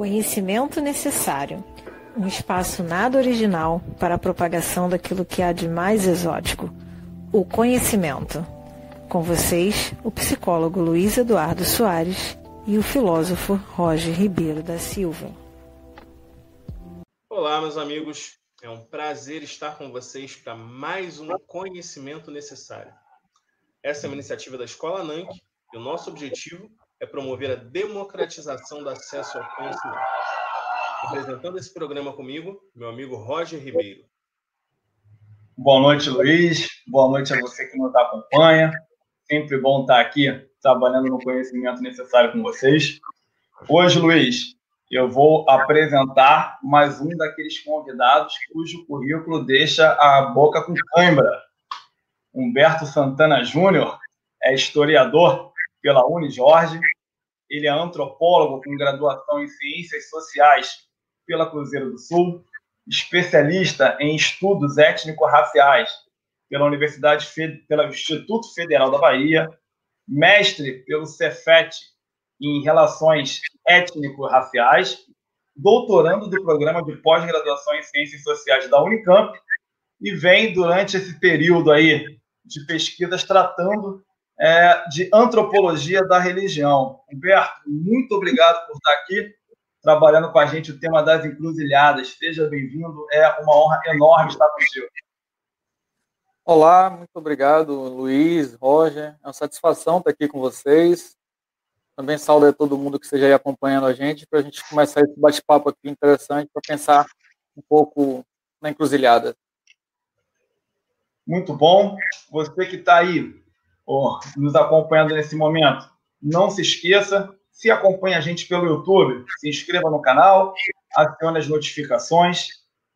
Conhecimento necessário. Um espaço nada original para a propagação daquilo que há de mais exótico. O conhecimento. Com vocês, o psicólogo Luiz Eduardo Soares e o filósofo Roger Ribeiro da Silva. Olá, meus amigos. É um prazer estar com vocês para mais um conhecimento necessário. Essa é uma iniciativa da Escola NANC e o nosso objetivo é promover a democratização do acesso ao conhecimento. Apresentando esse programa comigo, meu amigo Roger Ribeiro. Boa noite, Luiz. Boa noite a você que nos acompanha. Sempre bom estar aqui trabalhando no conhecimento necessário com vocês. Hoje, Luiz, eu vou apresentar mais um daqueles convidados cujo currículo deixa a boca com cãibra. Humberto Santana Júnior é historiador pela Unijorge, ele é antropólogo com graduação em Ciências Sociais pela Cruzeiro do Sul, especialista em estudos étnico-raciais pela Universidade pelo Instituto Federal da Bahia, mestre pelo Cefet em Relações Étnico-Raciais, doutorando do programa de pós-graduação em Ciências Sociais da Unicamp e vem durante esse período aí de pesquisas tratando é, de antropologia da religião. Humberto, muito obrigado por estar aqui trabalhando com a gente o tema das encruzilhadas. Seja bem-vindo, é uma honra enorme estar contigo. Olá, muito obrigado, Luiz, Roger. É uma satisfação estar aqui com vocês. Também saúdo a todo mundo que esteja aí acompanhando a gente, para a gente começar esse bate-papo aqui interessante, para pensar um pouco na encruzilhada. Muito bom. Você que está aí nos acompanhando nesse momento, não se esqueça, se acompanha a gente pelo YouTube, se inscreva no canal, acione as notificações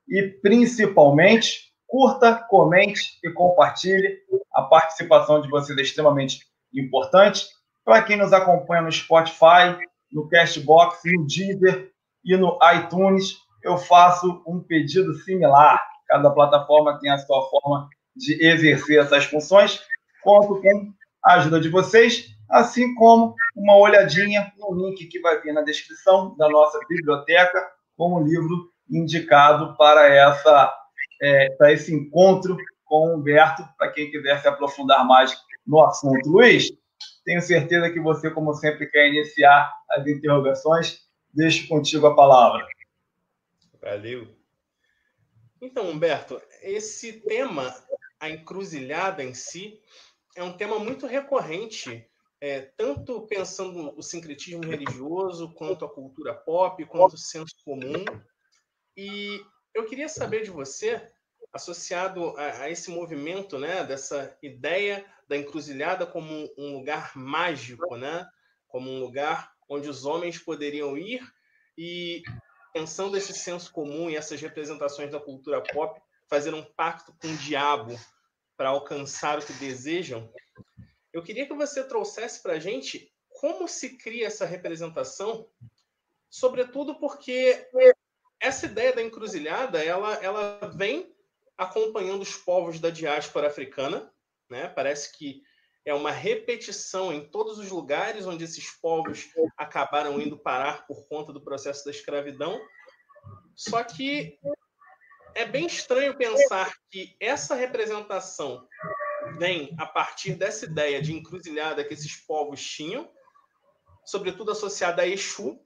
e, principalmente, curta, comente e compartilhe. A participação de vocês é extremamente importante. Para quem nos acompanha no Spotify, no Castbox, no Deezer e no iTunes, eu faço um pedido similar. Cada plataforma tem a sua forma de exercer essas funções. Conto com a ajuda de vocês, assim como uma olhadinha no link que vai vir na descrição da nossa biblioteca, como livro indicado para, essa, é, para esse encontro com o Humberto, para quem quiser se aprofundar mais no assunto. Luiz, tenho certeza que você, como sempre, quer iniciar as interrogações. Deixo contigo a palavra. Valeu. Então, Humberto, esse tema, a encruzilhada em si, é um tema muito recorrente, é, tanto pensando o sincretismo religioso, quanto a cultura pop, quanto o senso comum. E eu queria saber de você, associado a, a esse movimento, né, dessa ideia da encruzilhada como um lugar mágico, né, como um lugar onde os homens poderiam ir e pensando esse senso comum e essas representações da cultura pop, fazer um pacto com o diabo para alcançar o que desejam, eu queria que você trouxesse para a gente como se cria essa representação, sobretudo porque essa ideia da encruzilhada ela, ela vem acompanhando os povos da diáspora africana, né? Parece que é uma repetição em todos os lugares onde esses povos acabaram indo parar por conta do processo da escravidão. Só que é bem estranho pensar que essa representação vem a partir dessa ideia de encruzilhada que esses povos tinham, sobretudo associada a Exu,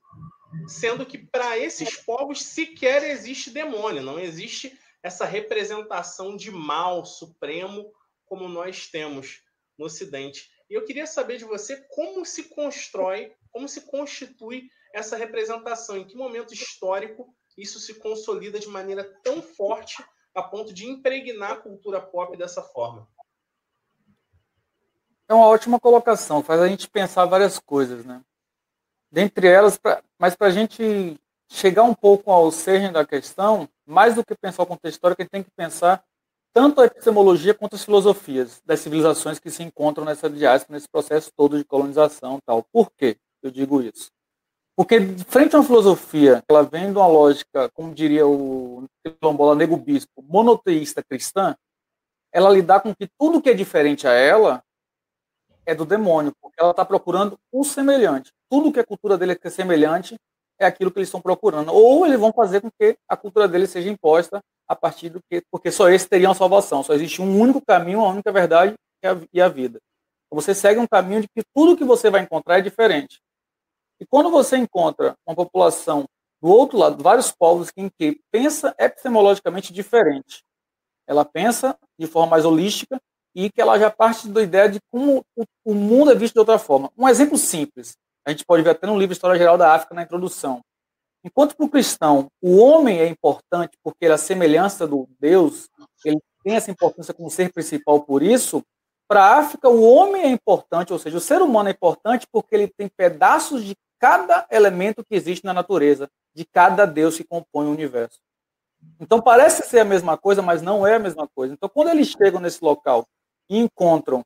sendo que para esses povos sequer existe demônio, não existe essa representação de mal supremo como nós temos no Ocidente. E eu queria saber de você como se constrói, como se constitui essa representação, em que momento histórico isso se consolida de maneira tão forte a ponto de impregnar a cultura pop dessa forma? É uma ótima colocação, faz a gente pensar várias coisas, né? Dentre elas, pra, mas para a gente chegar um pouco ao cerne da questão, mais do que pensar o contexto histórico, a gente tem que pensar tanto a epistemologia quanto as filosofias das civilizações que se encontram nessa diáspora, nesse processo todo de colonização tal. Por quê eu digo isso? Porque, frente a uma filosofia, ela vem de uma lógica, como diria o quilombola Nego Bispo, monoteísta cristã, ela lidar com que tudo que é diferente a ela é do demônio, porque ela está procurando o semelhante. Tudo que a cultura dele é semelhante é aquilo que eles estão procurando. Ou eles vão fazer com que a cultura deles seja imposta a partir do que, porque só esse teriam salvação. Só existe um único caminho, uma única verdade e a vida. Você segue um caminho de que tudo que você vai encontrar é diferente. E quando você encontra uma população do outro lado, vários povos em que pensa epistemologicamente diferente, ela pensa de forma mais holística e que ela já parte da ideia de como o mundo é visto de outra forma. Um exemplo simples, a gente pode ver até no livro História Geral da África, na introdução. Enquanto para o cristão o homem é importante porque ele é a semelhança do Deus, ele tem essa importância como ser principal por isso, para a África o homem é importante, ou seja, o ser humano é importante porque ele tem pedaços de cada elemento que existe na natureza, de cada Deus que compõe o universo. Então parece ser a mesma coisa, mas não é a mesma coisa. Então quando eles chegam nesse local e encontram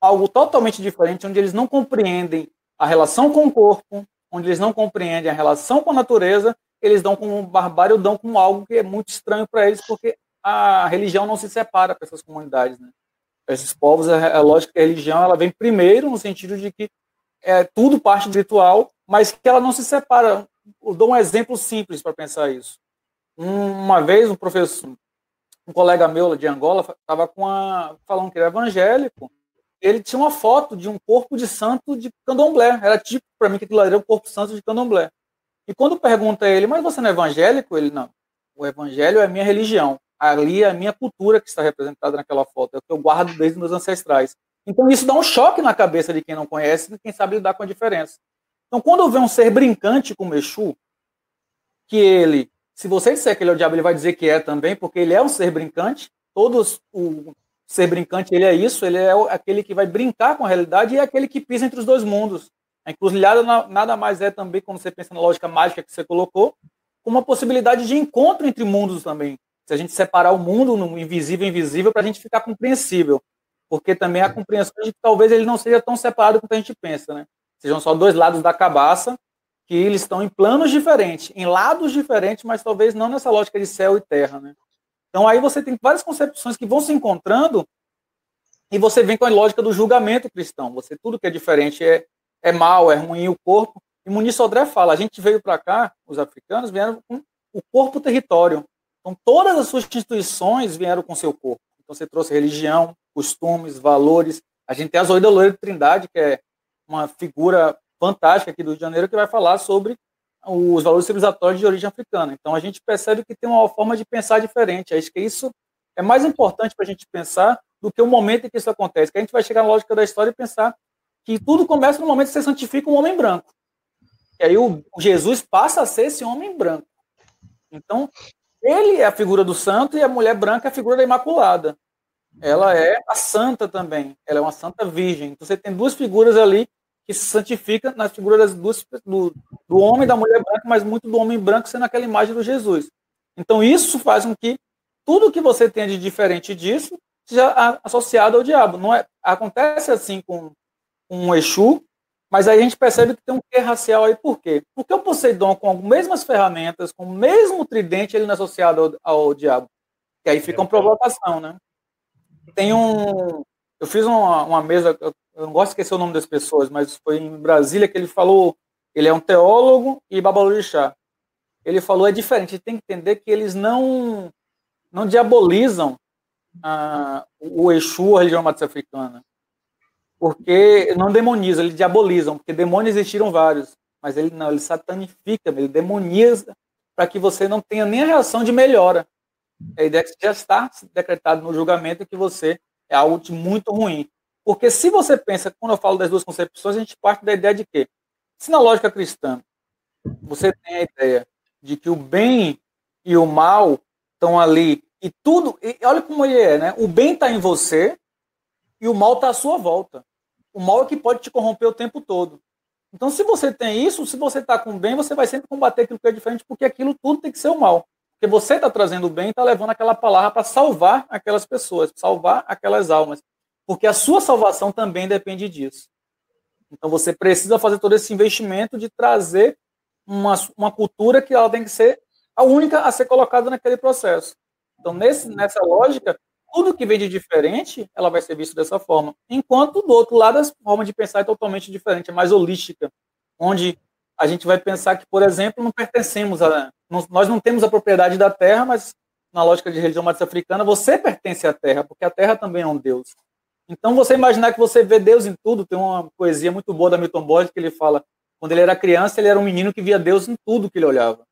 algo totalmente diferente, onde eles não compreendem a relação com o corpo, onde eles não compreendem a relação com a natureza, eles dão como barbárie ou dão como algo que é muito estranho para eles, porque a religião não se separa para essas comunidades. Né? Esses povos, é, é lógico que a religião ela vem primeiro, no sentido de que é tudo parte do ritual, mas que ela não se separa. Eu dou um exemplo simples para pensar isso. Uma vez, um professor, um colega meu de Angola, estava com a, falando que era evangélico, ele tinha uma foto de um corpo de santo de candomblé. Era tipo para mim que aquilo era um corpo santo de candomblé. E quando pergunta a ele, mas você não é evangélico? Ele, não. O evangelho é a minha religião. Ali é a minha cultura que está representada naquela foto. É o que eu guardo desde meus ancestrais. Então isso dá um choque na cabeça de quem não conhece e quem sabe lidar com a diferença. Então quando eu um ser brincante como Exu, que ele, se você disser que ele é o diabo, ele vai dizer que é também, porque ele é um ser brincante. Todos o ser brincante, ele é isso, ele é aquele que vai brincar com a realidade e é aquele que pisa entre os dois mundos. A encruzilhada nada mais é também, quando você pensa na lógica mágica que você colocou, uma possibilidade de encontro entre mundos também. Se a gente separar o mundo no invisível e invisível para a gente ficar compreensível. Porque também a compreensão de que talvez ele não seja tão separado quanto a gente pensa, né? Sejam só dois lados da cabaça, que eles estão em planos diferentes, em lados diferentes, mas talvez não nessa lógica de céu e terra, né? Então aí você tem várias concepções que vão se encontrando e você vem com a lógica do julgamento cristão. Você tudo que é diferente é, é mal, é ruim o corpo. E Muniz Sodré fala, a gente veio para cá, os africanos vieram com o corpo território. Então todas as suas instituições vieram com seu corpo. Então você trouxe religião, costumes, valores. A gente tem a Zoida Loira de Trindade, que é uma figura fantástica aqui do Rio de Janeiro, que vai falar sobre os valores civilizatórios de origem africana. Então a gente percebe que tem uma forma de pensar diferente. Acho que isso é mais importante para a gente pensar do que o momento em que isso acontece. Que a gente vai chegar na lógica da história e pensar que tudo começa no momento que você santifica um homem branco. E aí o Jesus passa a ser esse homem branco. Então, ele é a figura do santo e a mulher branca é a figura da imaculada. Ela é a santa também. Ela é uma santa virgem. Então você tem duas figuras ali que se santifica nas figuras das duas, do, do homem e da mulher branca, mas muito do homem branco sendo aquela imagem do Jesus. Então isso faz com que tudo que você tenha de diferente disso seja associado ao diabo. Não é, acontece assim com, com um Exu, mas aí a gente percebe que tem um quê racial aí. Por quê? Porque o Poseidon, com as mesmas ferramentas, com o mesmo tridente, ele não é associado ao, ao diabo. E aí fica uma provocação, né? Tem um... Eu fiz uma, uma mesa, eu não gosto de esquecer o nome das pessoas, mas foi em Brasília que ele falou, ele é um teólogo e babalorixá. Ele falou, é diferente, tem que entender que eles não, não diabolizam ah, o Exu, a religião matriz africana. Porque não demonizam, eles diabolizam, porque demônios existiram vários, mas ele não, ele satanifica, ele demoniza para que você não tenha nem a reação de melhora. A ideia é que já está decretado no julgamento que você é algo de muito ruim. Porque se você pensa, quando eu falo das duas concepções, a gente parte da ideia de que, se na lógica cristã você tem a ideia de que o bem e o mal estão ali e tudo, e olha como ele é, né? O bem está em você e o mal está à sua volta. O mal é que pode te corromper o tempo todo. Então, se você tem isso, se você está com bem, você vai sempre combater aquilo que é diferente, porque aquilo tudo tem que ser o mal. Porque você está trazendo o bem está levando aquela palavra para salvar aquelas pessoas, salvar aquelas almas porque a sua salvação também depende disso. Então você precisa fazer todo esse investimento de trazer uma, uma cultura que ela tem que ser a única a ser colocada naquele processo. Então, nesse, nessa lógica, tudo que vem de diferente, ela vai ser visto dessa forma. Enquanto, do outro lado, a forma de pensar é totalmente diferente, é mais holística, onde a gente vai pensar que, por exemplo, não pertencemos a. nós não temos a propriedade da terra, mas na lógica de religião matriz africana, você pertence à terra, porque a terra também é um Deus. Então, você imaginar que você vê Deus em tudo, tem uma poesia muito boa da Milton Boyd que ele fala: quando ele era criança, ele era um menino que via Deus em tudo que ele olhava.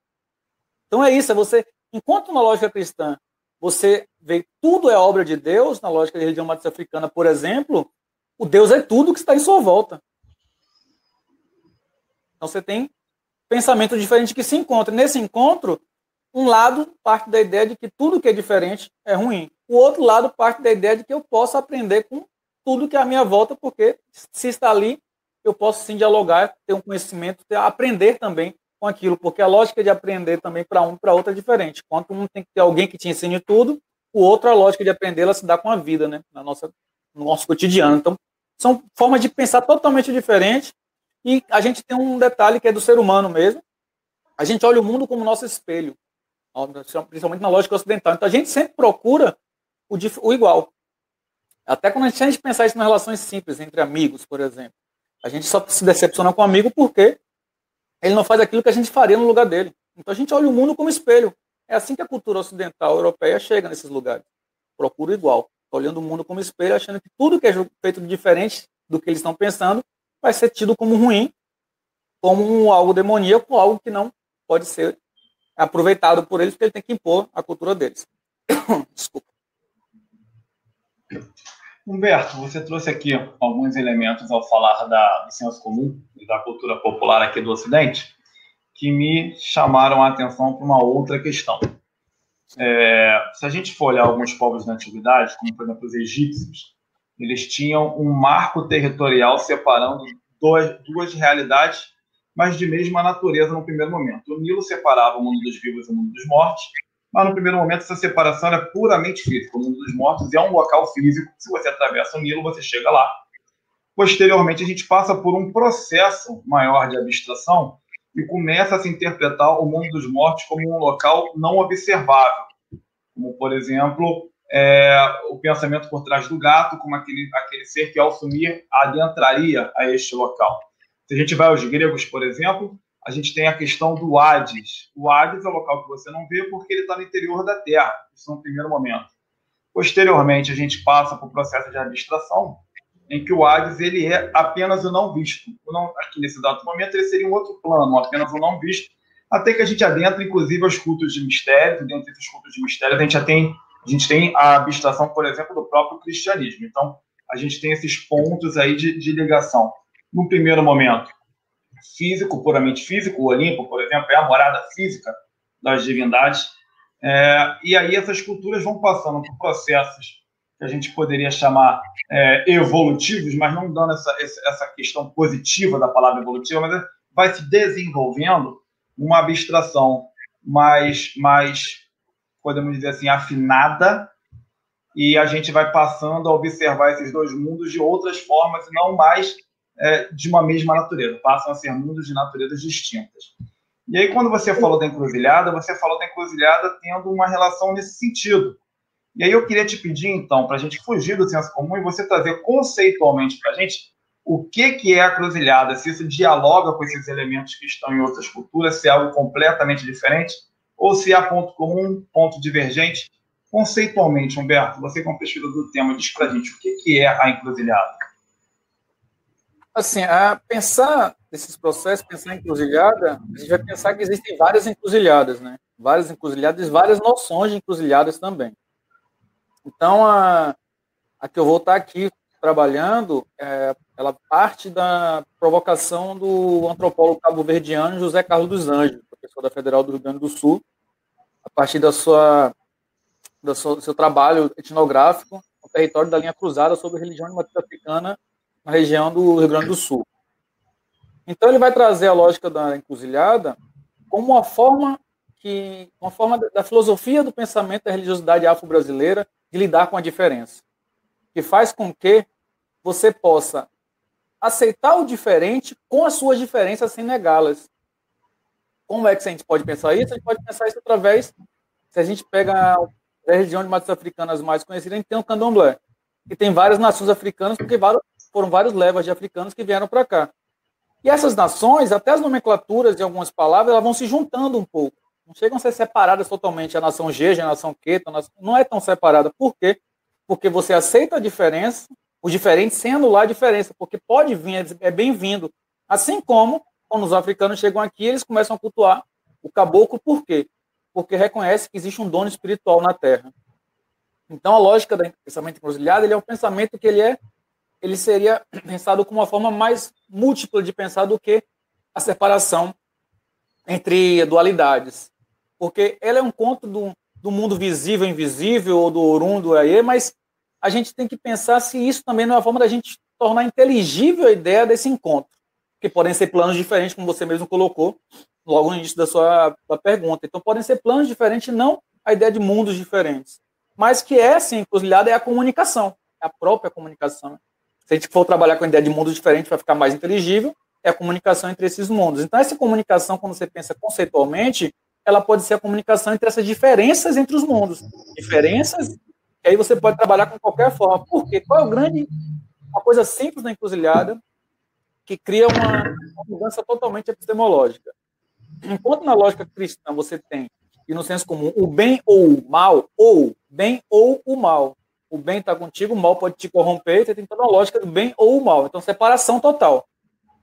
Então é isso, é você, enquanto na lógica cristã você vê tudo é obra de Deus, na lógica da religião matriz africana, por exemplo, o Deus é tudo que está em sua volta. Então você tem pensamento diferente que se encontra. Nesse encontro, um lado parte da ideia de que tudo que é diferente é ruim. O outro lado parte da ideia de que eu posso aprender com tudo que é à minha volta, porque se está ali, eu posso sim dialogar, ter um conhecimento, ter, aprender também com aquilo, porque a lógica de aprender também para um para outro é diferente. Enquanto um tem que ter alguém que te ensine tudo, o outro, a lógica de aprender, ela se dá com a vida, né? Na nossa, no nosso cotidiano. Então, são formas de pensar totalmente diferentes e a gente tem um detalhe que é do ser humano mesmo. A gente olha o mundo como nosso espelho, principalmente na lógica ocidental. Então a gente sempre procura o, o igual. Até quando a gente, a gente pensar isso nas relações simples, entre amigos, por exemplo. A gente só se decepciona com um amigo porque ele não faz aquilo que a gente faria no lugar dele. Então a gente olha o mundo como espelho. É assim que a cultura ocidental europeia chega nesses lugares. Procura igual. Olhando o mundo como espelho, achando que tudo que é feito diferente do que eles estão pensando vai ser tido como ruim, como algo demoníaco, algo que não pode ser aproveitado por eles, porque ele tem que impor a cultura deles. Desculpa. Humberto, você trouxe aqui alguns elementos ao falar da, do senso comum e da cultura popular aqui do Ocidente que me chamaram a atenção para uma outra questão. É, se a gente for olhar alguns povos da antiguidade, como por exemplo os egípcios, eles tinham um marco territorial separando duas, duas realidades, mas de mesma natureza no primeiro momento. O Nilo separava o mundo dos vivos e o mundo dos mortos, mas no primeiro momento essa separação é puramente física. O mundo dos mortos é um local físico. Se você atravessa o Nilo, você chega lá. Posteriormente, a gente passa por um processo maior de abstração e começa a se interpretar o mundo dos mortos como um local não observável, como, por exemplo, é, o pensamento por trás do gato, como aquele, aquele ser que, ao sumir, adentraria a este local. Se a gente vai aos gregos, por exemplo, a gente tem a questão do Hades. O Hades é o local que você não vê porque ele está no interior da Terra, isso no primeiro momento. Posteriormente, a gente passa para o processo de abstração, em que o Hades ele é apenas o não visto. O não, aqui nesse dado momento, ele seria um outro plano, apenas o não visto, até que a gente adentra, inclusive, aos cultos de mistério. Dentro desses cultos de mistério, a gente já tem a gente tem a abstração, por exemplo, do próprio cristianismo. Então, a gente tem esses pontos aí de, de ligação. No primeiro momento, físico, puramente físico, o Olimpo, por exemplo, é a morada física das divindades. É, e aí essas culturas vão passando por processos que a gente poderia chamar é, evolutivos, mas não dando essa, essa questão positiva da palavra evolutiva, mas vai se desenvolvendo uma abstração mais, mais podemos dizer assim, afinada, e a gente vai passando a observar esses dois mundos de outras formas não mais é, de uma mesma natureza, passam a ser mundos de naturezas distintas. E aí, quando você falou da encruzilhada, você falou da encruzilhada tendo uma relação nesse sentido. E aí eu queria te pedir, então, para a gente fugir do senso comum e você trazer conceitualmente para a gente o que, que é a cruzilhada, se isso dialoga com esses elementos que estão em outras culturas, se é algo completamente diferente, ou se há ponto comum, ponto divergente. Conceitualmente, Humberto, você como pesquisador do tema, diz para a gente o que, é a encruzilhada. Assim, a pensar nesses processos, pensar em encruzilhada, a gente vai pensar que existem várias encruzilhadas, né? Várias encruzilhadas, várias noções de encruzilhadas também. Então, a, a que eu vou estar aqui trabalhando, é, ela parte da provocação do antropólogo cabo-verdiano José Carlos dos Anjos, da Federal do Rio Grande do Sul, a partir da sua, do seu, trabalho etnográfico no território da linha cruzada sobre religião de matriz africana na região do Rio Grande do Sul. Então ele vai trazer a lógica da encruzilhada como uma forma que uma forma da filosofia do pensamento da religiosidade afro-brasileira de lidar com a diferença, que faz com que você possa aceitar o diferente com as suas diferenças sem negá-las. Como é que a gente pode pensar isso? A gente pode pensar isso através, se a gente pega a região de matas africanas mais conhecida, a gente tem o candomblé, que tem várias nações africanas, porque foram vários levas de africanos que vieram para cá. E essas nações, até as nomenclaturas de algumas palavras, elas vão se juntando um pouco. Não chegam a ser separadas totalmente. A nação G, a nação Q, não é tão separada. Por quê? Porque você aceita a diferença, os diferentes, sem anular a diferença, porque pode vir, é bem-vindo. Assim como, quando os africanos chegam aqui, eles começam a cultuar o caboclo, por quê? Porque reconhece que existe um dono espiritual na Terra. Então, a lógica do pensamento encruzilhado, ele é um pensamento que ele é ele seria pensado como uma forma mais múltipla de pensar do que a separação entre dualidades. Porque ela é um conto do, do mundo visível, invisível, ou do Orum, do Aie, mas a gente tem que pensar se isso também não é uma forma da gente tornar inteligível a ideia desse encontro. Que podem ser planos diferentes, como você mesmo colocou logo no início da sua da pergunta. Então, podem ser planos diferentes, não a ideia de mundos diferentes. Mas que é, sim, encruzilhada é a comunicação, é a própria comunicação. Se a gente for trabalhar com a ideia de mundos diferentes para ficar mais inteligível, é a comunicação entre esses mundos. Então, essa comunicação, quando você pensa conceitualmente, ela pode ser a comunicação entre essas diferenças entre os mundos. Diferenças que aí você pode trabalhar com qualquer forma. Por quê? Qual é o grande, uma coisa simples da encruzilhada que cria uma, mudança totalmente epistemológica. Enquanto na lógica cristã você tem, e no senso comum, o bem ou o mal, ou bem ou o mal, o bem está contigo, o mal pode te corromper, você tem toda a lógica do bem ou o mal. Então, separação total.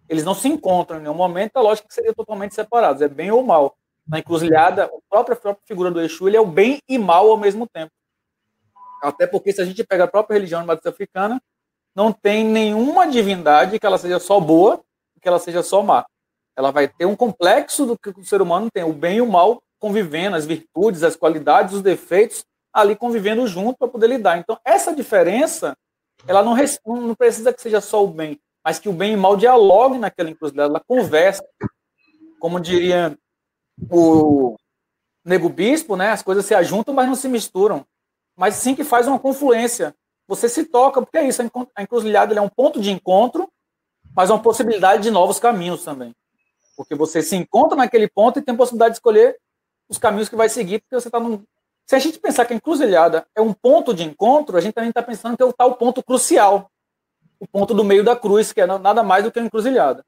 Eles não se encontram em nenhum momento, a lógica que seria totalmente separados, é bem ou mal. Na encruzilhada, a própria, a própria figura do Exu, ele é o bem e mal ao mesmo tempo. Até porque se a gente pega a própria religião de africana, não tem nenhuma divindade que ela seja só boa que ela seja só má. Ela vai ter um complexo do que o ser humano tem, o bem e o mal convivendo, as virtudes, as qualidades, os defeitos, ali convivendo junto para poder lidar. Então, essa diferença, ela não, não precisa que seja só o bem, mas que o bem e o mal dialoguem naquela encruzilhada, ela conversa. Como diria o Nego Bispo, né? As coisas se ajuntam, mas não se misturam. Mas sim que faz uma confluência. Você se toca, porque é isso, a encruzilhada é um ponto de encontro, mas uma possibilidade de novos caminhos também. Porque você se encontra naquele ponto e tem a possibilidade de escolher os caminhos que vai seguir, porque você está num, se a gente pensar que a encruzilhada é um ponto de encontro, a gente também está pensando que é o tal ponto crucial, o ponto do meio da cruz, que é nada mais do que a encruzilhada.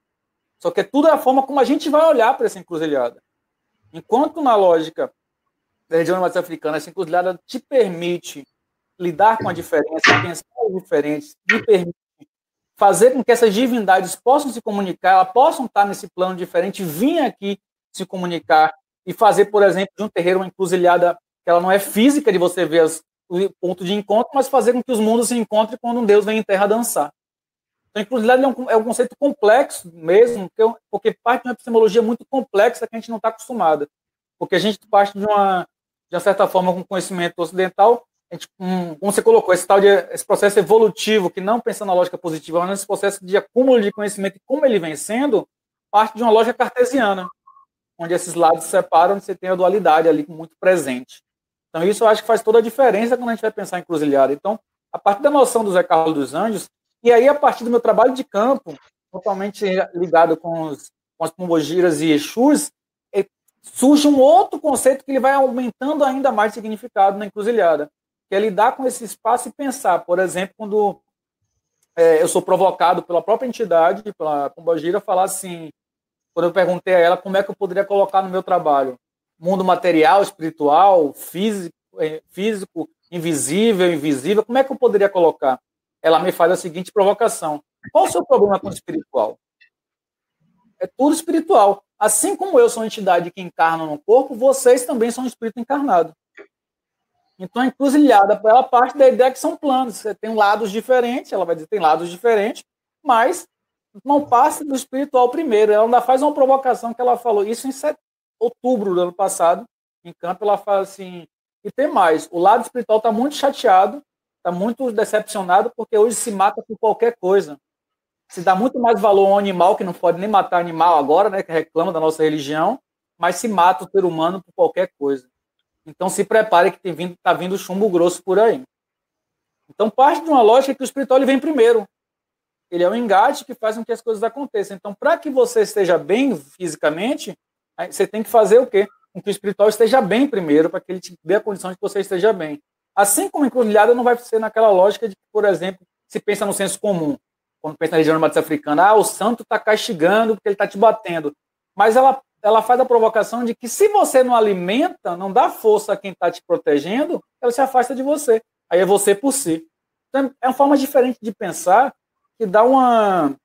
Só que é tudo a forma como a gente vai olhar para essa encruzilhada. Enquanto na lógica da região mais africana, essa encruzilhada te permite lidar com a diferença, pensar diferentes, te permite fazer com que essas divindades possam se comunicar, elas possam estar nesse plano diferente, vir aqui se comunicar e fazer, por exemplo, de um terreiro uma encruzilhada que ela não é física de você ver as, o ponto de encontro, mas fazer com que os mundos se encontrem quando um Deus vem em terra dançar. Então, encruzilhada é um, é um conceito complexo mesmo, porque, porque parte de uma epistemologia muito complexa que a gente não está acostumada. Porque a gente parte de uma, de uma certa forma, com conhecimento ocidental, gente, um, como você colocou, esse tal de esse processo evolutivo, que não pensa na lógica positiva, mas nesse processo de acúmulo de conhecimento como ele vem sendo, parte de uma lógica cartesiana, onde esses lados se separam você tem a dualidade ali muito presente. Então, isso eu acho que faz toda a diferença quando a gente vai pensar em cruzilhada. Então, a partir da noção do Zé Carlos dos Anjos, e aí a partir do meu trabalho de campo, totalmente ligado com, os, com as pombogiras e exus, é, surge um outro conceito que ele vai aumentando ainda mais significado na encruzilhada, que é lidar com esse espaço e pensar, por exemplo, quando é, eu sou provocado pela própria entidade, pela pombogira, falar assim, quando eu perguntei a ela como é que eu poderia colocar no meu trabalho mundo material, espiritual, físico, eh, físico, invisível, invisível, como é que eu poderia colocar? Ela me faz a seguinte provocação: qual o seu problema com o espiritual? É tudo espiritual. Assim como eu sou uma entidade que encarna no corpo, vocês também são um espírito encarnado. Então, a encruzilhada, ela parte da ideia que são planos. Você tem lados diferentes, ela vai dizer tem lados diferentes, mas não passa do espiritual primeiro. Ela ainda faz uma provocação que ela falou isso em outubro do ano passado, em campo, ela fala assim, e tem mais, o lado espiritual está muito chateado, está muito decepcionado, porque hoje se mata por qualquer coisa. Se dá muito mais valor ao animal, que não pode nem matar animal agora, né, que reclama da nossa religião, mas se mata o ser humano por qualquer coisa. Então se prepare que está vindo, tá vindo chumbo grosso por aí. Então parte de uma lógica que o espiritual vem primeiro. Ele é o engate que faz com que as coisas aconteçam. Então, para que você esteja bem fisicamente, você tem que fazer o quê? Com que o espiritual esteja bem primeiro, para que ele te dê a condição de que você esteja bem. Assim como encruzilhada não vai ser naquela lógica de por exemplo, se pensa no senso comum. quando pensa na religião matriz africana, ah, o santo está castigando porque ele está te batendo. Mas ela, ela faz a provocação de que se você não alimenta, não dá força a quem está te protegendo, ela se afasta de você. Aí é você por si. Então, é uma forma diferente de pensar que dá uma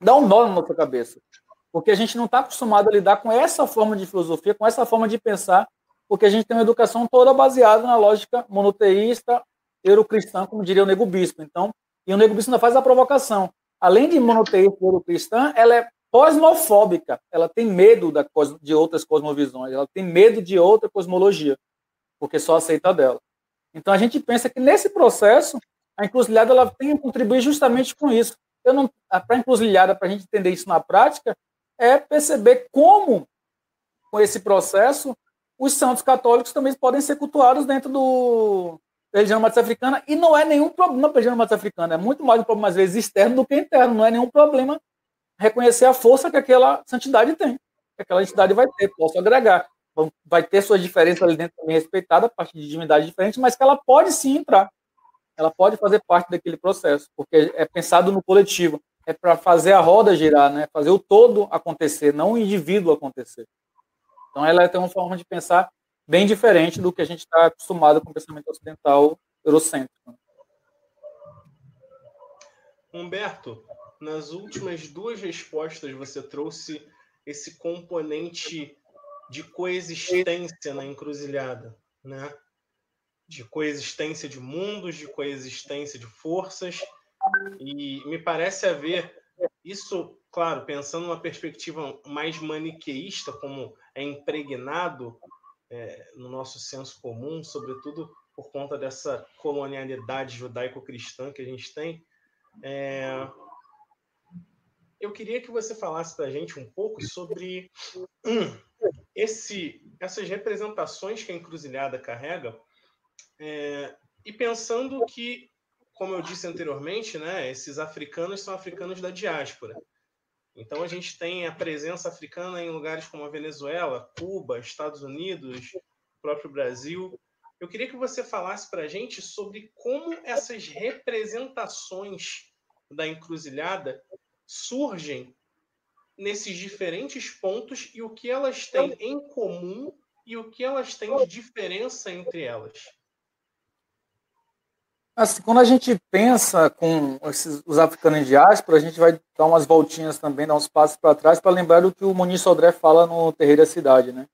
dá um nó na nossa cabeça. Porque a gente não está acostumado a lidar com essa forma de filosofia, com essa forma de pensar, porque a gente tem uma educação toda baseada na lógica monoteísta, eurocristã, como diria o Nego Bispo. Então, e o Nego Bispo ainda faz a provocação. Além de monoteísta e eurocristã, ela é cosmofóbica. Ela tem medo da, de outras cosmovisões, ela tem medo de outra cosmologia, porque só aceita dela. Então, a gente pensa que nesse processo, a encruzilhada ela tem a contribuir justamente com isso. Eu não, para encruzilhada, para a gente entender isso na prática, é perceber como, com esse processo, os santos católicos também podem ser cultuados dentro do religião matriz africana e não é nenhum problema para a religião matriz africana, é muito mais um problema, às vezes, externo do que interno, não é nenhum problema reconhecer a força que aquela santidade tem, que aquela entidade vai ter, posso agregar. Vai ter suas diferenças ali dentro também respeitada, a partir de divindade diferente, mas que ela pode sim entrar. Ela pode fazer parte daquele processo, porque é pensado no coletivo é para fazer a roda girar, né? Fazer o todo acontecer, não o indivíduo acontecer. Então ela tem uma forma de pensar bem diferente do que a gente está acostumado com o pensamento ocidental eurocêntrico. Humberto, nas últimas duas respostas você trouxe esse componente de coexistência na encruzilhada, né? De coexistência de mundos, de coexistência de forças e me parece haver isso, claro, pensando numa perspectiva mais maniqueísta, como é impregnado é, no nosso senso comum, sobretudo por conta dessa colonialidade judaico-cristã que a gente tem. É... Eu queria que você falasse para a gente um pouco sobre esse, essas representações que a encruzilhada carrega, é... e pensando que como eu disse anteriormente, né, esses africanos são africanos da diáspora. Então a gente tem a presença africana em lugares como a Venezuela, Cuba, Estados Unidos, próprio Brasil. Eu queria que você falasse para a gente sobre como essas representações da encruzilhada surgem nesses diferentes pontos e o que elas têm em comum e o que elas têm de diferença entre elas. Assim, quando a gente pensa com esses, os africanos em diáspora, a gente vai dar umas voltinhas também, dar uns passos para trás para lembrar do que o Muniz Sodré fala no Terreiro da Cidade, né?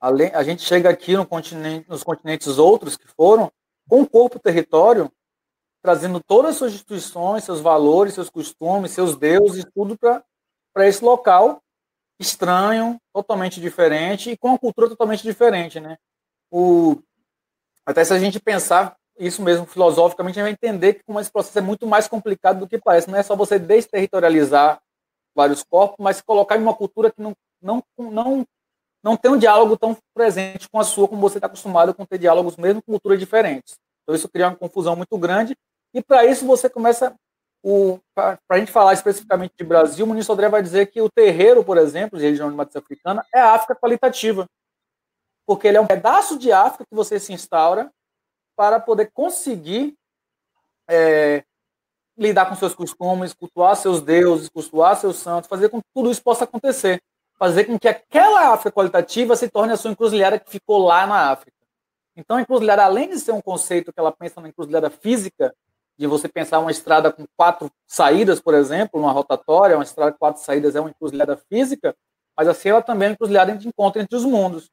Além, a gente chega aqui no continente, nos continentes outros que foram, com o corpo território, trazendo todas as suas instituições, seus valores, seus costumes, seus deuses, tudo para esse local estranho, totalmente diferente e com uma cultura totalmente diferente, né? O, até se a gente pensar isso mesmo, filosoficamente, a gente vai entender que como esse processo é muito mais complicado do que parece. Não é só você desterritorializar vários corpos, mas colocar em uma cultura que não, não, não, não tem um diálogo tão presente com a sua, como você está acostumado com ter diálogos mesmo com culturas diferentes. Então isso cria uma confusão muito grande, e para isso você começa, para a gente falar especificamente de Brasil, o ministro André vai dizer que o terreiro, por exemplo, de religião de matriz africana, é a África qualitativa, porque ele é um pedaço de África que você se instaura para poder conseguir é, lidar com seus costumes, cultuar seus deuses, cultuar seus santos, fazer com que tudo isso possa acontecer. Fazer com que aquela África qualitativa se torne a sua encruzilhada que ficou lá na África. Então, a encruzilhada, além de ser um conceito que ela pensa na encruzilhada física, de você pensar uma estrada com quatro saídas, por exemplo, uma rotatória, uma estrada com quatro saídas é uma encruzilhada física, mas assim ela também é uma encruzilhada de encontro entre os mundos.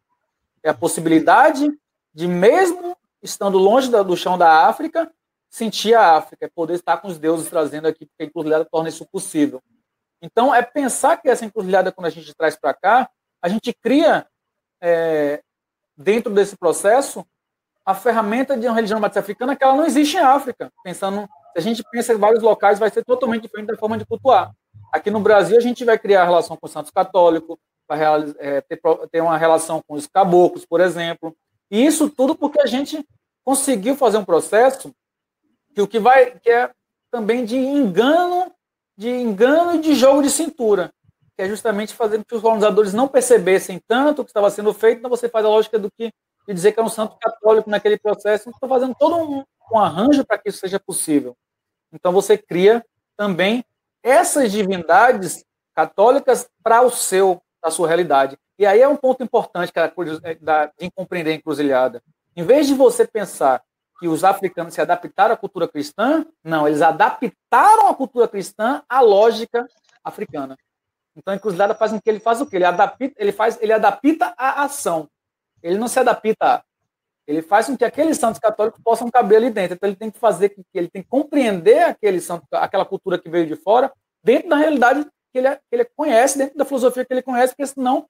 É a possibilidade de, mesmo estando longe do chão da África, sentir a África, é poder estar com os deuses trazendo aqui, porque a encruzilhada torna isso possível. Então, é pensar que essa encruzilhada, quando a gente traz para cá, a gente cria, é, dentro desse processo, a ferramenta de uma religião matriz africana que ela não existe em África. Pensando, se a gente pensa em vários locais, vai ser totalmente diferente da forma de cultuar. Aqui no Brasil, a gente vai criar relação com os santos católicos, vai é, ter, ter uma relação com os caboclos, por exemplo, e isso tudo porque a gente conseguiu fazer um processo que o que vai que é também de engano, de engano e de jogo de cintura, que é justamente fazer com que os colonizadores não percebessem tanto o que estava sendo feito, então você faz a lógica do que de dizer que é um santo católico naquele processo, então fazendo todo um, um arranjo para que isso seja possível. Então você cria também essas divindades católicas para o seu, a sua realidade. E aí é um ponto importante que é de compreender a encruzilhada. Em vez de você pensar que os africanos se adaptaram à cultura cristã, não, eles adaptaram a cultura cristã à lógica africana. Então a encruzilhada faz com que ele faz o quê? Ele adapta, ele faz, ele adapta a ação. Ele não se adapta ele faz com que aqueles santos católicos possam caber ali dentro. Então ele tem que fazer que ele tem que compreender aquele santo, aquela cultura que veio de fora dentro da realidade que ele, que ele conhece, dentro da filosofia que ele conhece, porque senão,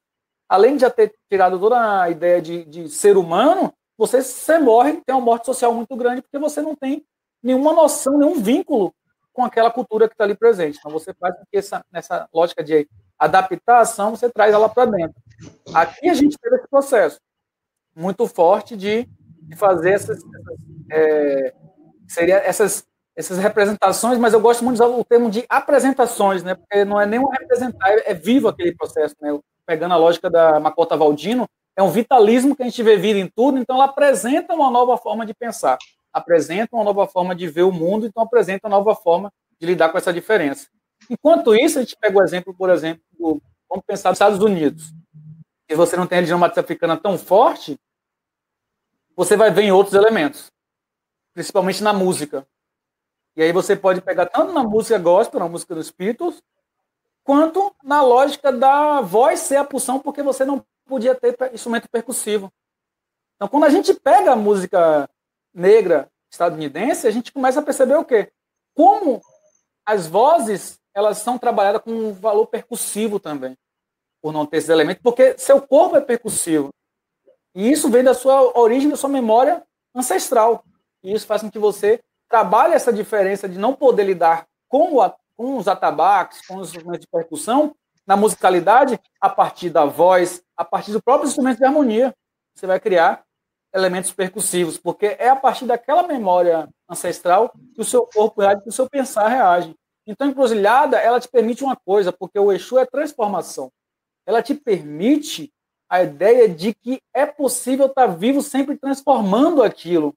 além de já ter tirado toda a ideia de, de ser humano, você, você morre, tem uma morte social muito grande, porque você não tem nenhuma noção, nenhum vínculo com aquela cultura que está ali presente. Então você faz com que essa, nessa lógica de adaptar a ação, você traz ela para dentro. Aqui a gente teve esse processo muito forte de, de fazer essas, é, seria essas essas representações, mas eu gosto muito de usar o termo de apresentações, né? Porque não é nem um representar, é, é vivo aquele processo, né? Pegando a lógica da Macota Valdino, é um vitalismo que a gente vê vida em tudo, então ela apresenta uma nova forma de pensar, apresenta uma nova forma de ver o mundo, então apresenta uma nova forma de lidar com essa diferença. Enquanto isso, a gente pega o exemplo, por exemplo, do, vamos pensar nos Estados Unidos. Se você não tem a religião matriz africana tão forte, você vai ver em outros elementos, principalmente na música. E aí você pode pegar tanto na música gospel, na música dos Beatles, quanto na lógica da voz ser a pulsão, porque você não podia ter instrumento percussivo. Então, quando a gente pega a música negra estadunidense, a gente começa a perceber o quê? Como as vozes elas são trabalhadas com um valor percussivo também, por não ter esses elementos, porque seu corpo é percussivo. E isso vem da sua origem, da sua memória ancestral. E isso faz com que você trabalhe essa diferença de não poder lidar com, com os atabaques, com os instrumentos de percussão, na musicalidade, a partir da voz, a partir do próprio instrumento de harmonia. Você vai criar elementos percussivos, porque é a partir daquela memória ancestral que o seu corpo reage, que o seu pensar reage. Então, encruzilhada, ela te permite uma coisa, porque o Exu é transformação. Ela te permite a ideia de que é possível estar vivo sempre transformando aquilo.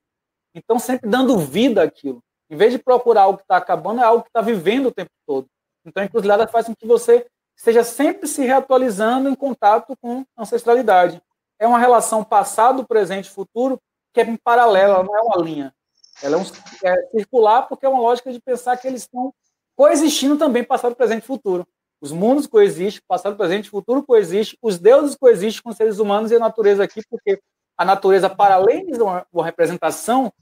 Então, sempre dando vida àquilo. Em vez de procurar algo que está acabando, é algo que está vivendo o tempo todo. Então, a encruzilhada faz com que você esteja sempre se reatualizando em contato com ancestralidade. É uma relação passado, presente e futuro que é em paralela, não é uma linha. Ela é, um, é circular porque é uma lógica de pensar que eles estão coexistindo também passado, presente e futuro. Os mundos coexistem, passado, presente e futuro coexistem, os deuses coexistem com os seres humanos e a natureza aqui, porque a natureza, para além de uma, uma representação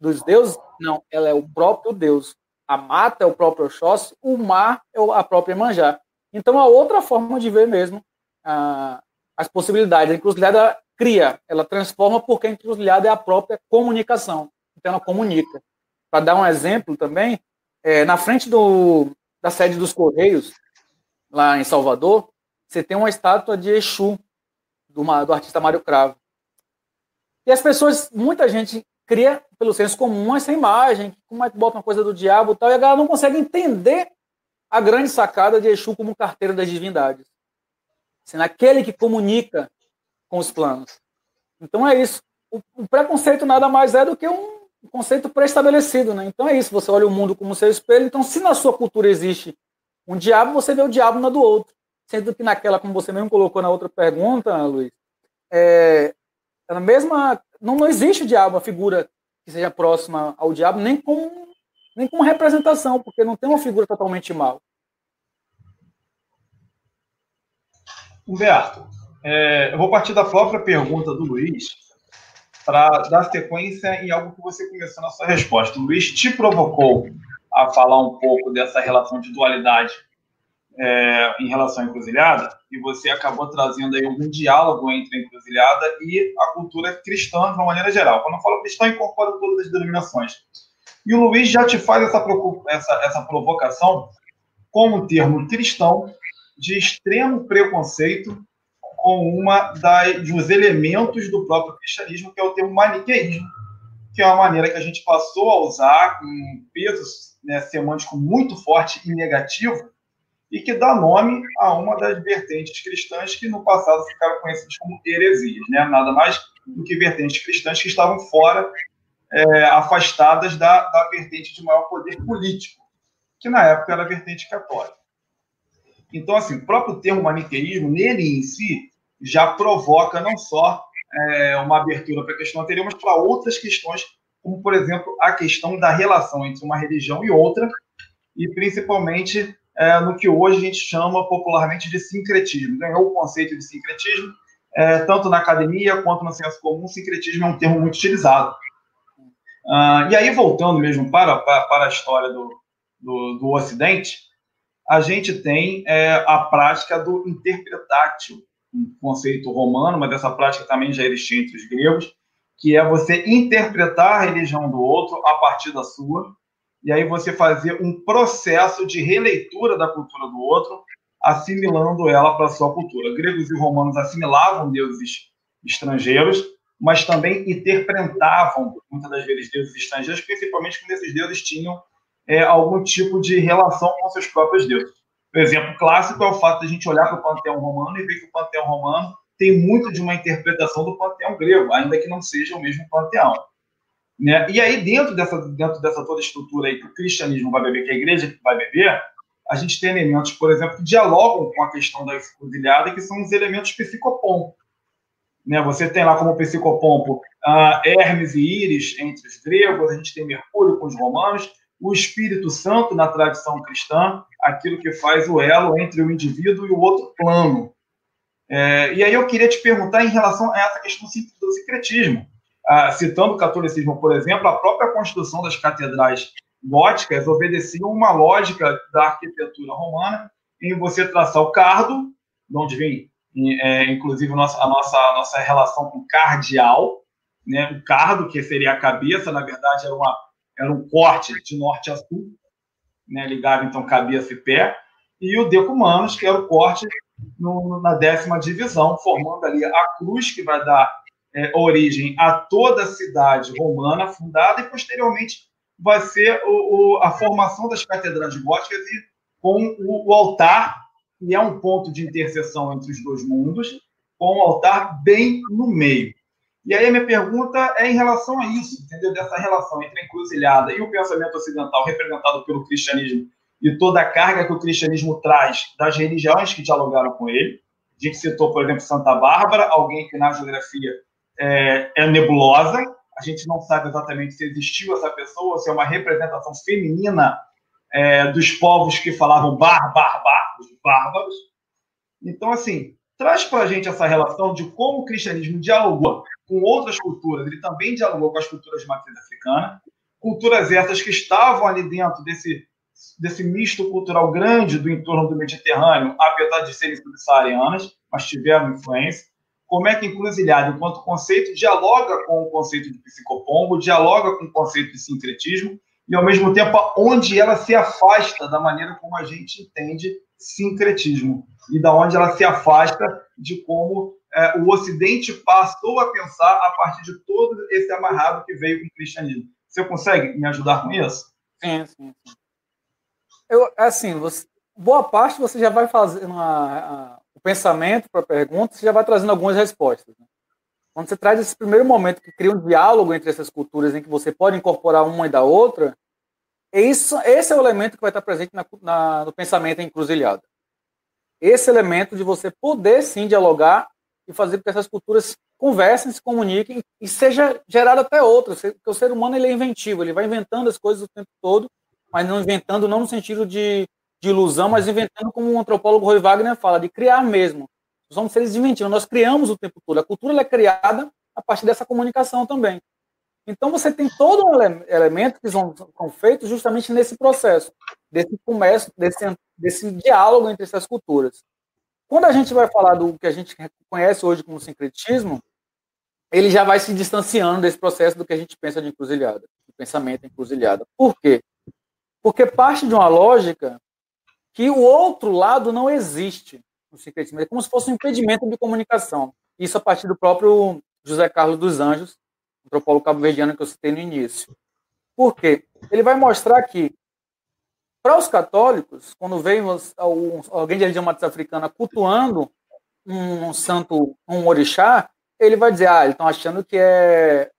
dos deuses, não, ela é o próprio Deus. A mata é o próprio Oxóssi, o mar é a própria Manjá. Então, a outra forma de ver mesmo ah, as possibilidades. A encruzilhada cria, ela transforma, porque a encruzilhada é a própria comunicação. Então, ela comunica. Para dar um exemplo também, é, na frente do, da sede dos Correios, lá em Salvador, você tem uma estátua de Exu, do, do artista Mário Cravo. E as pessoas, muita gente cria, pelo senso comum, essa imagem, como é que bota uma coisa do diabo e tal, e a galera não consegue entender a grande sacada de Exu como carteiro das divindades. Sendo aquele que comunica com os planos. Então é isso. O, o preconceito nada mais é do que um conceito pré-estabelecido, né? Então é isso. Você olha o mundo como seu espelho. Então, se na sua cultura existe um diabo, você vê o diabo na do outro. Sendo que naquela, como você mesmo colocou na outra pergunta, Luiz, é, é a mesma. Não, não existe o diabo, uma figura que seja próxima ao diabo, nem como, nem como representação, porque não tem uma figura totalmente mal. Humberto, é, eu vou partir da própria pergunta do Luiz para dar sequência em algo que você começou na sua resposta. O Luiz te provocou a falar um pouco dessa relação de dualidade é, em relação à encruzilhada, e você acabou trazendo aí algum diálogo entre a encruzilhada e a cultura cristã de uma maneira geral. Quando eu falo cristã, incorpora todas as denominações. E o Luiz já te faz essa, essa, essa provocação com o termo cristão de extremo preconceito com uma das, dos elementos do próprio cristianismo, que é o termo maniqueísmo, que é uma maneira que a gente passou a usar com peso né, semântico muito forte e negativo, e que dá nome a uma das vertentes cristãs que no passado ficaram conhecidas como heresias, né? nada mais do que vertentes cristãs que estavam fora, é, afastadas da, da vertente de maior poder político. que na época era a vertente católica. Então, assim, o próprio termo maniqueísmo, nele em si, já provoca não só é, uma abertura para a questão anterior, mas para outras questões, como, por exemplo, a questão da relação entre uma religião e outra, e principalmente é, no que hoje a gente chama popularmente de sincretismo. Ganhou o conceito de sincretismo, é, tanto na academia quanto no senso comum, sincretismo é um termo muito utilizado. Uh, e aí, voltando mesmo para, para, para a história do, do, do, Ocidente, a gente tem é, a prática do interpretátil, um conceito romano, mas essa prática também já existia entre os gregos, que é você interpretar a religião do outro a partir da sua, e aí você fazer um processo de releitura da cultura do outro, assimilando ela para a sua cultura. Gregos e romanos assimilavam deuses estrangeiros, mas também interpretavam, muitas das vezes, deuses estrangeiros, principalmente quando esses deuses tinham é, algum tipo de relação com seus próprios deuses. O exemplo clássico é o fato de a gente olhar para o panteão romano e ver que o panteão romano tem muito de uma interpretação do panteão grego, ainda que não seja o mesmo panteão. Né? E aí, dentro dessa, dentro dessa toda estrutura aí que o cristianismo vai beber, que a igreja vai beber, a gente tem elementos, por exemplo, que dialogam com a questão da encruzilhada, que são os elementos psicopom. Né? Você tem lá como psicopompo uh, Hermes e Íris entre os gregos, a gente tem Mercúrio com os romanos, o Espírito Santo na tradição cristã, aquilo que faz o elo entre o indivíduo e o outro plano. É, e aí eu queria te perguntar em relação a essa questão do sincretismo. Ah, citando o catolicismo, por exemplo, a própria construção das catedrais góticas obedecia uma lógica da arquitetura romana em você traçar o cardo, de onde vem é, inclusive a nossa, a nossa, a nossa relação com cardeal, né? o cardo, que seria a cabeça, na verdade era, uma, era um corte de norte a sul, né? ligava então cabeça e pé, e o decumanos, que era o corte no, na décima divisão, formando ali a cruz que vai dar é, origem a toda a cidade romana fundada e posteriormente vai ser o, o, a formação das catedrais góticas e com o, o altar e é um ponto de interseção entre os dois mundos, com o altar bem no meio. E aí a minha pergunta é em relação a isso, entendeu? Dessa relação entre a encruzilhada e o pensamento ocidental representado pelo cristianismo e toda a carga que o cristianismo traz das religiões que dialogaram com ele. A gente citou, por exemplo, Santa Bárbara, alguém que na geografia é, é nebulosa. A gente não sabe exatamente se existiu essa pessoa, se é uma representação feminina é, dos povos que falavam bar, bar, bar, os bárbaros. Então, assim, traz para a gente essa relação de como o cristianismo dialogou com outras culturas, ele também dialogou com as culturas de matriz africana, culturas essas que estavam ali dentro desse, desse misto cultural grande do entorno do Mediterrâneo, apesar de serem subsaarianas, mas tiveram influência. Como é que encruzilhada, enquanto conceito, dialoga com o conceito de psicopombo, dialoga com o conceito de sincretismo, e ao mesmo tempo onde ela se afasta da maneira como a gente entende sincretismo e da onde ela se afasta de como é, o Ocidente passou a pensar a partir de todo esse amarrado que veio com o cristianismo. Você consegue me ajudar com isso? Sim, sim. sim. Eu, assim, você, boa parte você já vai fazendo a, a, o pensamento para a pergunta, você já vai trazendo algumas respostas. Né? Quando você traz esse primeiro momento que cria um diálogo entre essas culturas, em que você pode incorporar uma e da outra, isso, esse é o elemento que vai estar presente na, na, no pensamento encruzilhada. Esse elemento de você poder sim dialogar e fazer com que essas culturas conversem, se comuniquem e seja gerado até outras. Porque o ser humano ele é inventivo, ele vai inventando as coisas o tempo todo, mas não inventando não no sentido de, de ilusão, mas inventando como o antropólogo Roy Wagner fala, de criar mesmo. Somos seres inventivo, nós criamos o tempo todo. A cultura é criada a partir dessa comunicação também. Então você tem todo um elemento que são, são feitos justamente nesse processo, desse comércio, desse, desse diálogo entre essas culturas. Quando a gente vai falar do que a gente conhece hoje como sincretismo, ele já vai se distanciando desse processo do que a gente pensa de encruzilhada, do pensamento encruzilhada. Por quê? Porque parte de uma lógica que o outro lado não existe no sincretismo. É como se fosse um impedimento de comunicação. Isso a partir do próprio José Carlos dos Anjos, antropólogo cabo-verdiano que eu citei no início. Por quê? Ele vai mostrar que, para os católicos, quando vem alguém de religião matriz africana cultuando um santo, um orixá, ele vai dizer, ah, eles estão achando que é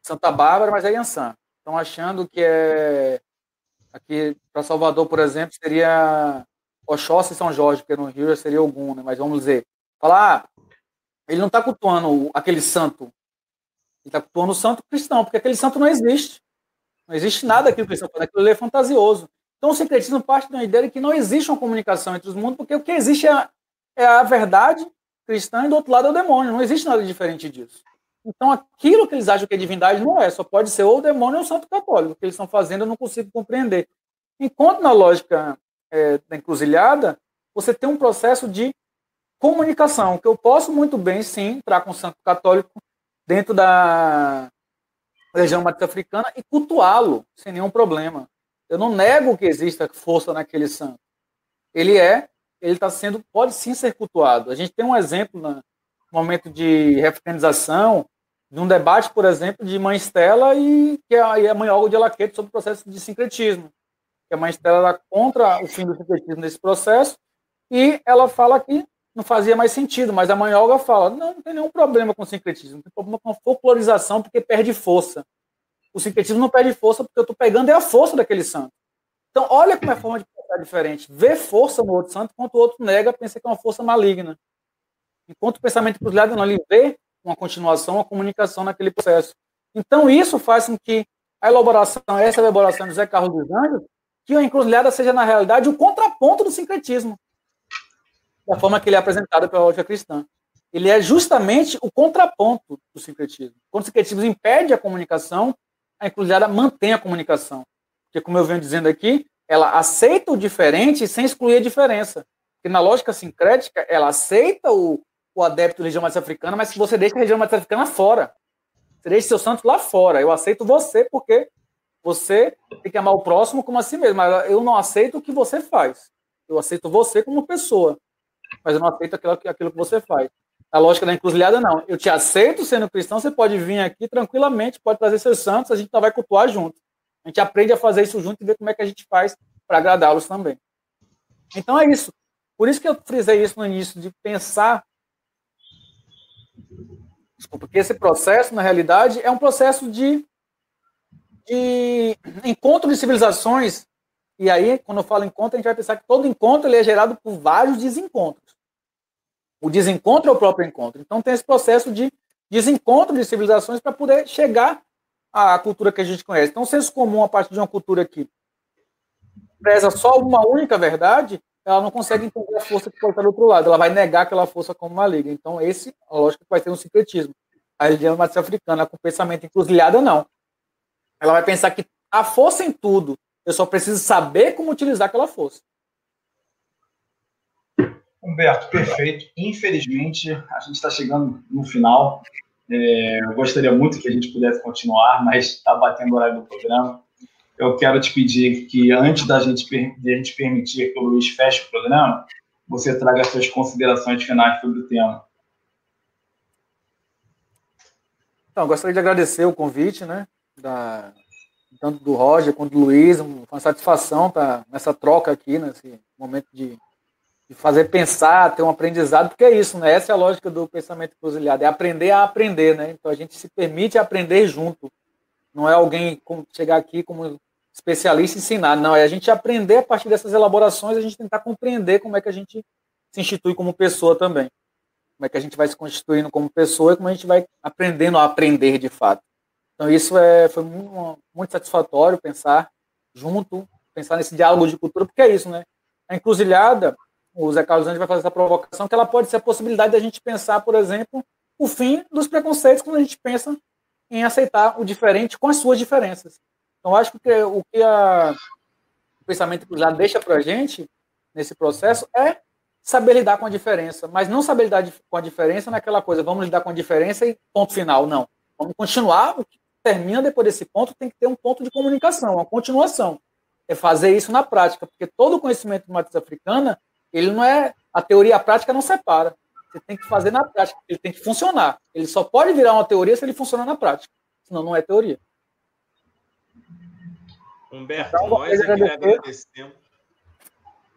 Santa Bárbara, mas é Yansan. Estão achando que é Aqui para Salvador, por exemplo, seria Oxóssi e São Jorge, porque no Rio seria algum, né? Mas vamos dizer, falar, ah, ele não está cultuando aquele santo. Ele está cultuando o santo cristão, porque aquele santo não existe. Não existe nada aquilo que ele aquilo é fantasioso. Então o sincretismo parte da ideia de que não existe uma comunicação entre os mundos, porque o que existe é a, é a verdade cristã e do outro lado é o demônio. Não existe nada diferente disso. Então aquilo que eles acham que é divindade não é, só pode ser ou o demônio ou o santo católico. O que eles estão fazendo eu não consigo compreender. Enquanto na lógica é, da encruzilhada, você tem um processo de comunicação, que eu posso muito bem, sim, entrar com o santo católico dentro da região matriz africana e cultuá-lo sem nenhum problema. Eu não nego que exista força naquele santo. Ele é, ele está sendo, pode sim ser cultuado. A gente tem um exemplo no momento de refraternização, de um debate, por exemplo, de Mãe Estela e que é a Mãe Olga de Alaquete sobre o processo de sincretismo. Que a Mãe Estela era contra o fim do sincretismo nesse processo e ela fala que não fazia mais sentido, mas a Mãe Olga fala, não, não tem nenhum problema com o sincretismo, não tem problema com a folclorização porque perde força o sincretismo não perde força porque eu estou pegando é a força daquele santo. Então, olha como é a forma de pensar diferente. Vê força no outro santo, enquanto o outro nega, pensa que é uma força maligna. Enquanto o pensamento cruzilhado não, ele vê uma continuação, uma comunicação naquele processo. Então, isso faz com que a elaboração, essa elaboração de José Carlos dos Anjos, que a encruzilhada seja, na realidade, o contraponto do sincretismo, da forma que ele é apresentado pela lógica cristã. Ele é justamente o contraponto do sincretismo. Quando o sincretismo impede a comunicação, a encruzilhada mantém a comunicação. Porque, como eu venho dizendo aqui, ela aceita o diferente sem excluir a diferença. Porque na lógica sincrética, ela aceita o, o adepto da região mais africana, mas se você deixa a região mais africana fora. Você deixa seu santo lá fora. Eu aceito você porque você tem que amar o próximo como a si mesmo. Mas eu não aceito o que você faz. Eu aceito você como pessoa. Mas eu não aceito aquilo, aquilo que você faz. A lógica da encruzilhada, não. Eu te aceito sendo cristão, você pode vir aqui tranquilamente, pode trazer seus santos, a gente vai cultuar junto. A gente aprende a fazer isso junto e ver como é que a gente faz para agradá-los também. Então é isso. Por isso que eu frisei isso no início, de pensar. Desculpa, porque esse processo, na realidade, é um processo de, de encontro de civilizações. E aí, quando eu falo encontro, a gente vai pensar que todo encontro ele é gerado por vários desencontros. O desencontro é o próprio encontro. Então tem esse processo de desencontro de civilizações para poder chegar à cultura que a gente conhece. Então, o senso comum a partir de uma cultura que preza só uma única verdade, ela não consegue entender a força que pode estar do outro lado. Ela vai negar aquela força como maligna. Então, esse, que vai ter um secretismo. A religião matriz africana, com pensamento encruzilhada, não. Ela vai pensar que a força em tudo, eu só preciso saber como utilizar aquela força. Humberto, perfeito. Infelizmente, a gente está chegando no final. É, eu gostaria muito que a gente pudesse continuar, mas está batendo o horário do programa. Eu quero te pedir que, antes da gente, de a gente permitir que o Luiz feche o programa, você traga suas considerações finais sobre o tema. Então, gostaria de agradecer o convite, né, da, tanto do Roger quanto do Luiz, uma satisfação estar nessa troca aqui, nesse momento de de fazer pensar, ter um aprendizado, porque é isso, né? Essa é a lógica do pensamento cruzilhado, é aprender a aprender, né? Então a gente se permite aprender junto. Não é alguém chegar aqui como especialista ensinar, não, é a gente aprender a partir dessas elaborações, a gente tentar compreender como é que a gente se institui como pessoa também. Como é que a gente vai se constituindo como pessoa e como a gente vai aprendendo a aprender de fato. Então isso é, foi muito, muito satisfatório pensar junto, pensar nesse diálogo de cultura, porque é isso, né? A encruzilhada, o Zé Carlos Andes vai fazer essa provocação, que ela pode ser a possibilidade da gente pensar, por exemplo, o fim dos preconceitos quando a gente pensa em aceitar o diferente com as suas diferenças. Então, acho que o que a, o pensamento cruzado deixa para a gente nesse processo é saber lidar com a diferença, mas não saber lidar com a diferença naquela coisa, vamos lidar com a diferença e ponto final, não. Vamos continuar, o que termina depois desse ponto tem que ter um ponto de comunicação, uma continuação. É fazer isso na prática, porque todo o conhecimento de matriz africana ele não é. A teoria e a prática não separa. Você tem que fazer na prática, ele tem que funcionar. Ele só pode virar uma teoria se ele funcionar na prática. Senão não é teoria. Humberto, então, nós é que agradecemos.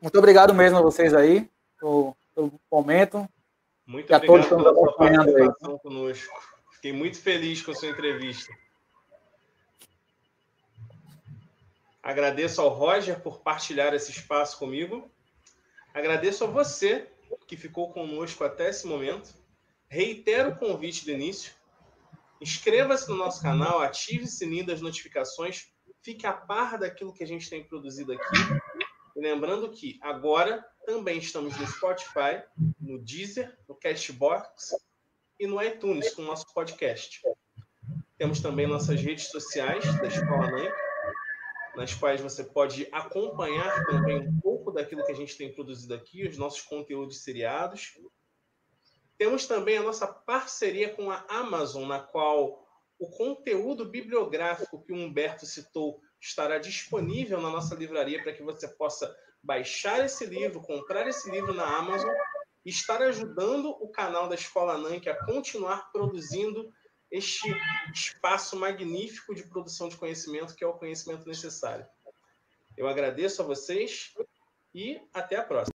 Muito obrigado mesmo a vocês aí pelo, pelo momento. Muito e obrigado pela sua participação aí. conosco. Fiquei muito feliz com a sua entrevista. Agradeço ao Roger por partilhar esse espaço comigo. Agradeço a você que ficou conosco até esse momento. Reitero o convite do início. Inscreva-se no nosso canal, ative o sininho das notificações, fique a par daquilo que a gente tem produzido aqui. E lembrando que agora também estamos no Spotify, no Deezer, no Castbox e no iTunes com o nosso podcast. Temos também nossas redes sociais da Escola NAM, nas quais você pode acompanhar também um pouco daquilo que a gente tem produzido aqui, os nossos conteúdos seriados. Temos também a nossa parceria com a Amazon, na qual o conteúdo bibliográfico que o Humberto citou estará disponível na nossa livraria para que você possa baixar esse livro, comprar esse livro na Amazon e estar ajudando o canal da Escola Nank a continuar produzindo este espaço magnífico de produção de conhecimento que é o conhecimento necessário. Eu agradeço a vocês e até a próxima.